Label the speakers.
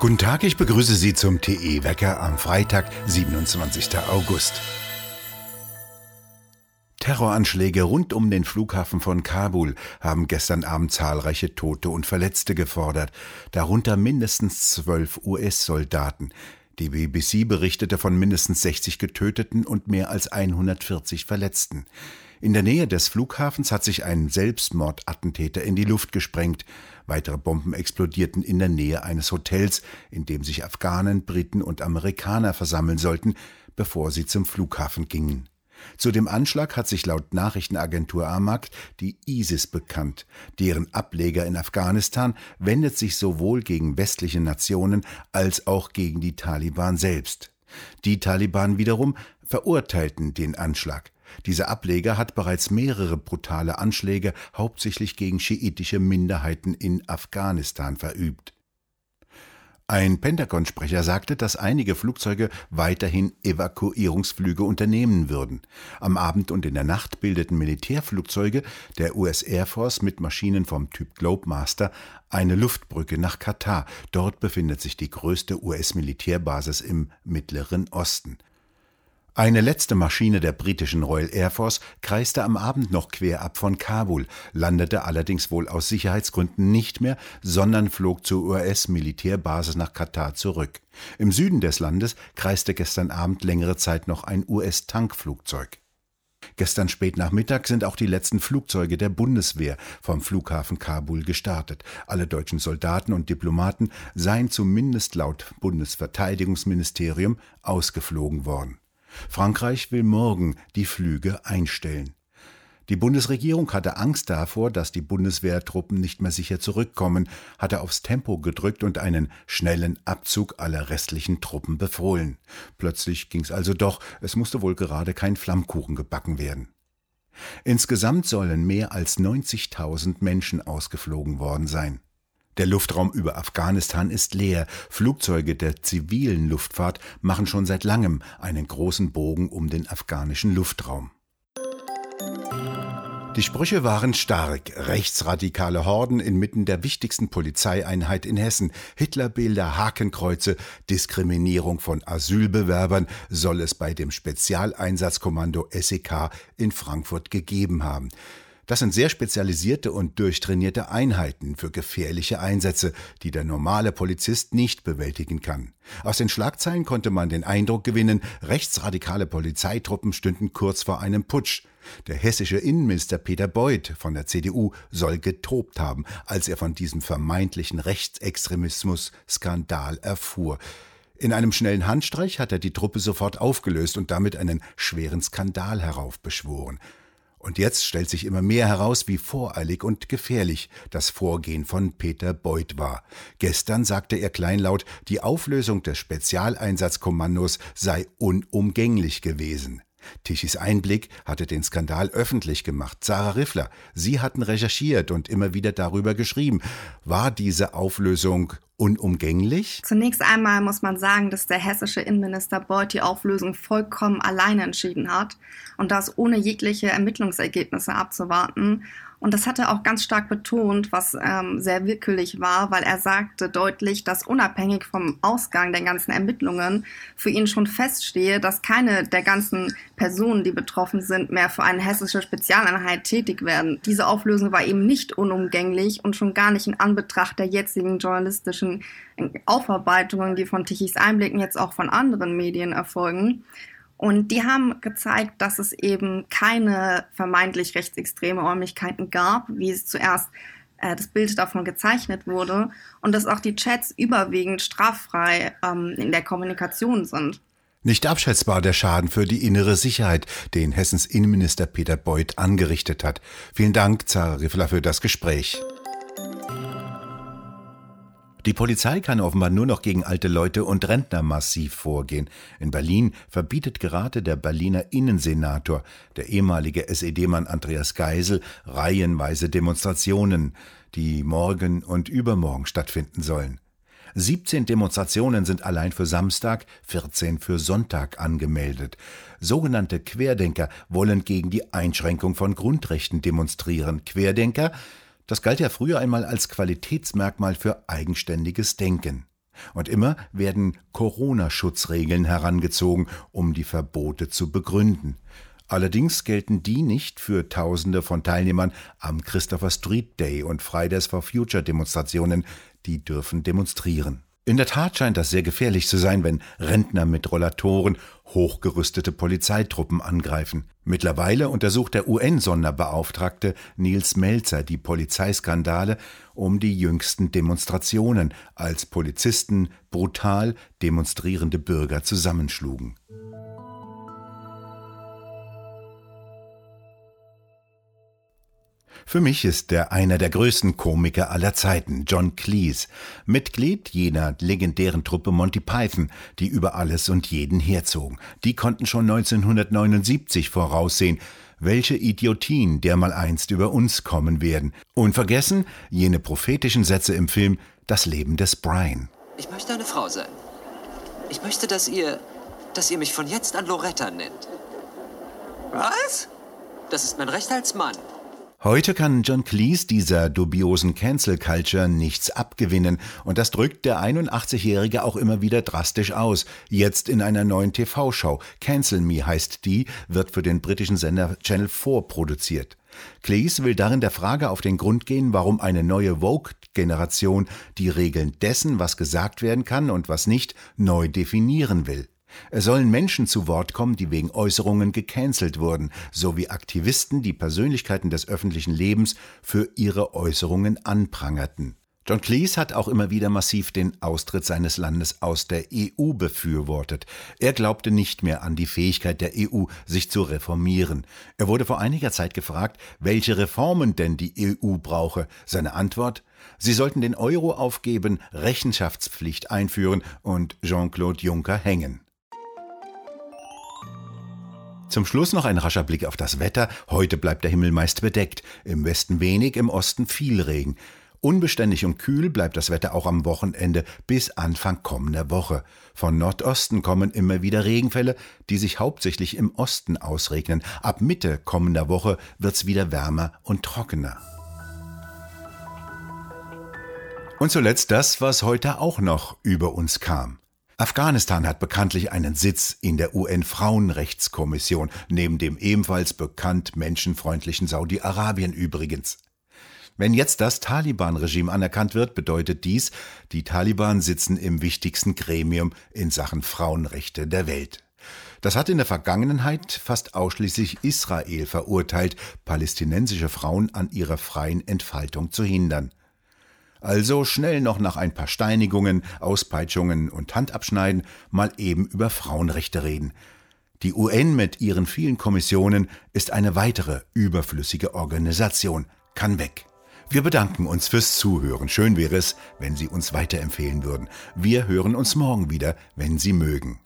Speaker 1: Guten Tag, ich begrüße Sie zum TE-Wecker am Freitag, 27. August. Terroranschläge rund um den Flughafen von Kabul haben gestern Abend zahlreiche Tote und Verletzte gefordert, darunter mindestens zwölf US-Soldaten. Die BBC berichtete von mindestens 60 Getöteten und mehr als 140 Verletzten. In der Nähe des Flughafens hat sich ein Selbstmordattentäter in die Luft gesprengt. Weitere Bomben explodierten in der Nähe eines Hotels, in dem sich Afghanen, Briten und Amerikaner versammeln sollten, bevor sie zum Flughafen gingen. Zu dem Anschlag hat sich laut Nachrichtenagentur Amaq die ISIS bekannt. Deren Ableger in Afghanistan wendet sich sowohl gegen westliche Nationen als auch gegen die Taliban selbst. Die Taliban wiederum verurteilten den Anschlag. Dieser Ableger hat bereits mehrere brutale Anschläge hauptsächlich gegen schiitische Minderheiten in Afghanistan verübt. Ein Pentagon-Sprecher sagte, dass einige Flugzeuge weiterhin Evakuierungsflüge unternehmen würden. Am Abend und in der Nacht bildeten Militärflugzeuge der US Air Force mit Maschinen vom Typ Globemaster eine Luftbrücke nach Katar. Dort befindet sich die größte US-Militärbasis im Mittleren Osten. Eine letzte Maschine der britischen Royal Air Force kreiste am Abend noch quer ab von Kabul, landete allerdings wohl aus Sicherheitsgründen nicht mehr, sondern flog zur US-Militärbasis nach Katar zurück. Im Süden des Landes kreiste gestern Abend längere Zeit noch ein US-Tankflugzeug. Gestern spät Nachmittag sind auch die letzten Flugzeuge der Bundeswehr vom Flughafen Kabul gestartet. Alle deutschen Soldaten und Diplomaten seien zumindest laut Bundesverteidigungsministerium ausgeflogen worden. Frankreich will morgen die Flüge einstellen. Die Bundesregierung hatte Angst davor, dass die Bundeswehrtruppen nicht mehr sicher zurückkommen, hatte aufs Tempo gedrückt und einen schnellen Abzug aller restlichen Truppen befohlen. Plötzlich ging's also doch, es musste wohl gerade kein Flammkuchen gebacken werden. Insgesamt sollen mehr als 90.000 Menschen ausgeflogen worden sein. Der Luftraum über Afghanistan ist leer. Flugzeuge der zivilen Luftfahrt machen schon seit langem einen großen Bogen um den afghanischen Luftraum. Die Sprüche waren stark. Rechtsradikale Horden inmitten der wichtigsten Polizeieinheit in Hessen, Hitlerbilder, Hakenkreuze, Diskriminierung von Asylbewerbern soll es bei dem Spezialeinsatzkommando SEK in Frankfurt gegeben haben. Das sind sehr spezialisierte und durchtrainierte Einheiten für gefährliche Einsätze, die der normale Polizist nicht bewältigen kann. Aus den Schlagzeilen konnte man den Eindruck gewinnen, rechtsradikale Polizeitruppen stünden kurz vor einem Putsch. Der hessische Innenminister Peter Beuth von der CDU soll getobt haben, als er von diesem vermeintlichen Rechtsextremismus-Skandal erfuhr. In einem schnellen Handstreich hat er die Truppe sofort aufgelöst und damit einen schweren Skandal heraufbeschworen. Und jetzt stellt sich immer mehr heraus, wie voreilig und gefährlich das Vorgehen von Peter Beuth war. Gestern sagte er kleinlaut, die Auflösung des Spezialeinsatzkommandos sei unumgänglich gewesen. Tichys Einblick hatte den Skandal öffentlich gemacht. Sarah Riffler, Sie hatten recherchiert und immer wieder darüber geschrieben. War diese Auflösung unumgänglich?
Speaker 2: Zunächst einmal muss man sagen, dass der hessische Innenminister Beuth die Auflösung vollkommen alleine entschieden hat und das ohne jegliche Ermittlungsergebnisse abzuwarten. Und das hat er auch ganz stark betont, was ähm, sehr willkürlich war, weil er sagte deutlich, dass unabhängig vom Ausgang der ganzen Ermittlungen für ihn schon feststehe, dass keine der ganzen Personen, die betroffen sind, mehr für eine hessische Spezialeinheit tätig werden. Diese Auflösung war eben nicht unumgänglich und schon gar nicht in Anbetracht der jetzigen journalistischen Aufarbeitungen, die von Tichys Einblicken jetzt auch von anderen Medien erfolgen. Und die haben gezeigt, dass es eben keine vermeintlich rechtsextreme Räumlichkeiten gab, wie es zuerst äh, das Bild davon gezeichnet wurde, und dass auch die Chats überwiegend straffrei ähm, in der Kommunikation sind.
Speaker 1: Nicht abschätzbar der Schaden für die innere Sicherheit, den Hessens Innenminister Peter Beuth angerichtet hat. Vielen Dank, Zara Riffler, für das Gespräch. Die Polizei kann offenbar nur noch gegen alte Leute und Rentner massiv vorgehen. In Berlin verbietet gerade der Berliner Innensenator, der ehemalige SED-Mann Andreas Geisel, reihenweise Demonstrationen, die morgen und übermorgen stattfinden sollen. 17 Demonstrationen sind allein für Samstag, 14 für Sonntag angemeldet. Sogenannte Querdenker wollen gegen die Einschränkung von Grundrechten demonstrieren. Querdenker Das galt ja früher einmal als Qualitätsmerkmal für eigenständiges Denken. Und immer werden Corona-Schutzregeln herangezogen, um die Verbote zu begründen. Allerdings gelten die nicht für Tausende von Teilnehmern am Christopher Street Day und Fridays for Future Demonstrationen, die dürfen demonstrieren. In der Tat scheint das sehr gefährlich zu sein, wenn Rentner mit Rollatoren hochgerüstete Polizeitruppen angreifen. Mittlerweile untersucht der UN-Sonderbeauftragte Nils Melzer die Polizeiskandale um die jüngsten Demonstrationen, als Polizisten brutal demonstrierende Bürger zusammenschlugen. Für mich ist er einer der größten Komiker aller Zeiten, John Cleese, Mitglied jener legendären Truppe Monty Python, die über alles und jeden herzogen. Die konnten schon 1979 voraussehen, welche Idiotien dermaleinst über uns kommen werden. Unvergessen jene prophetischen Sätze im Film Das Leben des Brian.
Speaker 3: Ich möchte eine Frau sein. Ich möchte, dass ihr, dass ihr mich von jetzt an Loretta nennt. Was? Das ist mein Recht als Mann.
Speaker 1: Heute kann John Cleese dieser dubiosen Cancel Culture nichts abgewinnen und das drückt der 81-Jährige auch immer wieder drastisch aus. Jetzt in einer neuen TV-Show. Cancel Me heißt die, wird für den britischen Sender Channel 4 produziert. Cleese will darin der Frage auf den Grund gehen, warum eine neue Vogue-Generation die Regeln dessen, was gesagt werden kann und was nicht, neu definieren will. Es sollen Menschen zu Wort kommen, die wegen Äußerungen gecancelt wurden, sowie Aktivisten, die Persönlichkeiten des öffentlichen Lebens für ihre Äußerungen anprangerten. John Cleese hat auch immer wieder massiv den Austritt seines Landes aus der EU befürwortet. Er glaubte nicht mehr an die Fähigkeit der EU, sich zu reformieren. Er wurde vor einiger Zeit gefragt, welche Reformen denn die EU brauche. Seine Antwort Sie sollten den Euro aufgeben, Rechenschaftspflicht einführen und Jean-Claude Juncker hängen. Zum Schluss noch ein rascher Blick auf das Wetter. Heute bleibt der Himmel meist bedeckt. Im Westen wenig, im Osten viel Regen. Unbeständig und kühl bleibt das Wetter auch am Wochenende bis Anfang kommender Woche. Von Nordosten kommen immer wieder Regenfälle, die sich hauptsächlich im Osten ausregnen. Ab Mitte kommender Woche wird's wieder wärmer und trockener. Und zuletzt das, was heute auch noch über uns kam. Afghanistan hat bekanntlich einen Sitz in der UN-Frauenrechtskommission, neben dem ebenfalls bekannt menschenfreundlichen Saudi-Arabien übrigens. Wenn jetzt das Taliban-Regime anerkannt wird, bedeutet dies, die Taliban sitzen im wichtigsten Gremium in Sachen Frauenrechte der Welt. Das hat in der Vergangenheit fast ausschließlich Israel verurteilt, palästinensische Frauen an ihrer freien Entfaltung zu hindern. Also schnell noch nach ein paar Steinigungen, Auspeitschungen und Handabschneiden mal eben über Frauenrechte reden. Die UN mit ihren vielen Kommissionen ist eine weitere überflüssige Organisation, kann weg. Wir bedanken uns fürs Zuhören. Schön wäre es, wenn Sie uns weiterempfehlen würden. Wir hören uns morgen wieder, wenn Sie mögen.